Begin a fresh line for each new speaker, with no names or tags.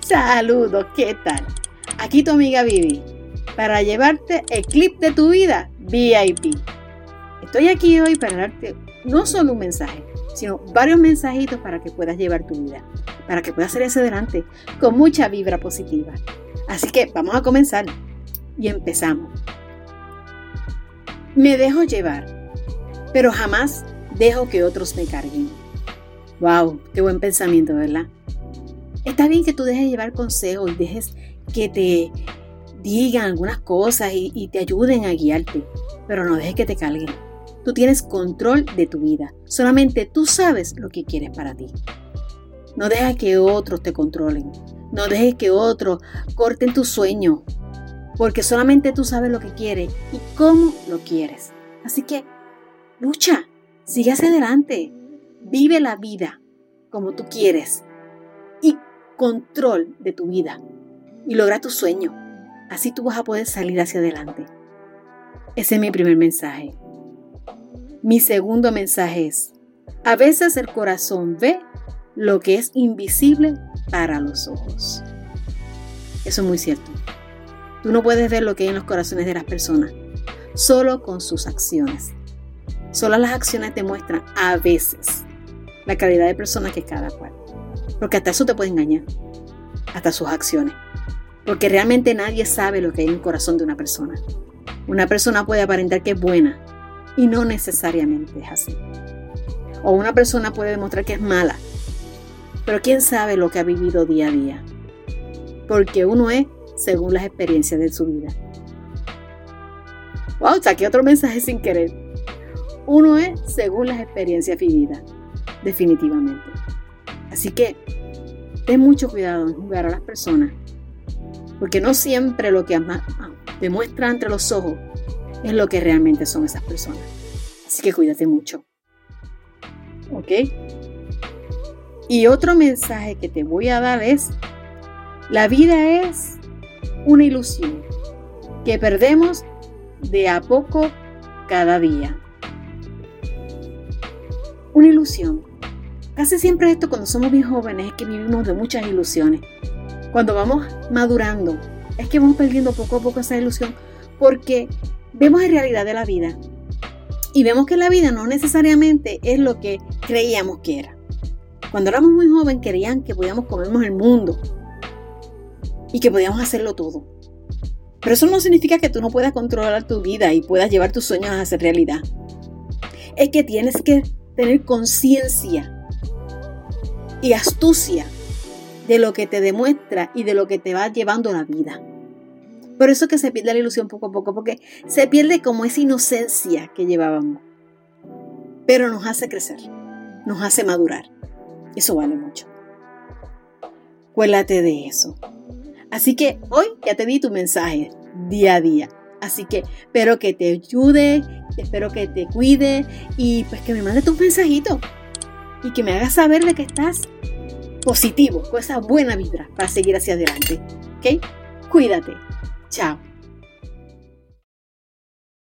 Saludos, ¿qué tal? Aquí tu amiga Vivi para llevarte el clip de tu vida VIP. Estoy aquí hoy para darte no solo un mensaje, sino varios mensajitos para que puedas llevar tu vida, para que puedas salir hacia adelante con mucha vibra positiva. Así que vamos a comenzar y empezamos. Me dejo llevar, pero jamás dejo que otros me carguen. ¡Wow! ¡Qué buen pensamiento, ¿verdad? Está bien que tú dejes llevar consejos y dejes que te digan algunas cosas y, te ayuden a guiarte, pero no dejes que te carguen. Tú tienes control de tu vida. Solamente tú sabes lo que quieres para ti. No dejes que otros te controlen. No dejes que otros corten tu sueño. Porque solamente tú sabes lo que quieres y cómo lo quieres. Así que lucha, sigue hacia adelante. Vive la vida como tú quieres control de tu vida y logra tu sueño. Así tú vas a poder salir hacia adelante. Ese es mi primer mensaje. Mi segundo mensaje es, a veces el corazón ve lo que es invisible para los ojos. Eso es muy cierto. Tú no puedes ver lo que hay en los corazones de las personas, solo con sus acciones. Solo las acciones te muestran a veces la calidad de persona que cada cual. Porque hasta eso te puede engañar, hasta sus acciones. Porque realmente nadie sabe lo que hay en el corazón de una persona. Una persona puede aparentar que es buena y no necesariamente es así. O una persona puede demostrar que es mala, pero quién sabe lo que ha vivido día a día. Porque uno es según las experiencias de su vida. Wow, saqué otro mensaje sin querer. Uno es según las experiencias vividas, definitivamente. Así que ten mucho cuidado en jugar a las personas, porque no siempre lo que demuestra entre los ojos es lo que realmente son esas personas. Así que cuídate mucho. ¿Ok? Y otro mensaje que te voy a dar es, la vida es una ilusión que perdemos de a poco cada día. Una ilusión Casi siempre esto cuando somos bien jóvenes es que vivimos de muchas ilusiones. Cuando vamos madurando es que vamos perdiendo poco a poco esa ilusión porque vemos la realidad de la vida y vemos que la vida no necesariamente es lo que creíamos que era. Cuando éramos muy jóvenes querían que podíamos comernos el mundo y que podíamos hacerlo todo. Pero eso no significa que tú no puedas controlar tu vida y puedas llevar tus sueños a hacer realidad. Es que tienes que tener conciencia y astucia de lo que te demuestra y de lo que te va llevando la vida. Por eso que se pierde la ilusión poco a poco, porque se pierde como esa inocencia que llevábamos. Pero nos hace crecer, nos hace madurar. Eso vale mucho. Cuélate de eso. Así que hoy ya te di tu mensaje día a día. Así que espero que te ayude, espero que te cuide y pues que me mande tus mensajitos y que me hagas saber de que estás positivo, con esa buena vibra para seguir hacia adelante. ¿Ok? Cuídate. Chao.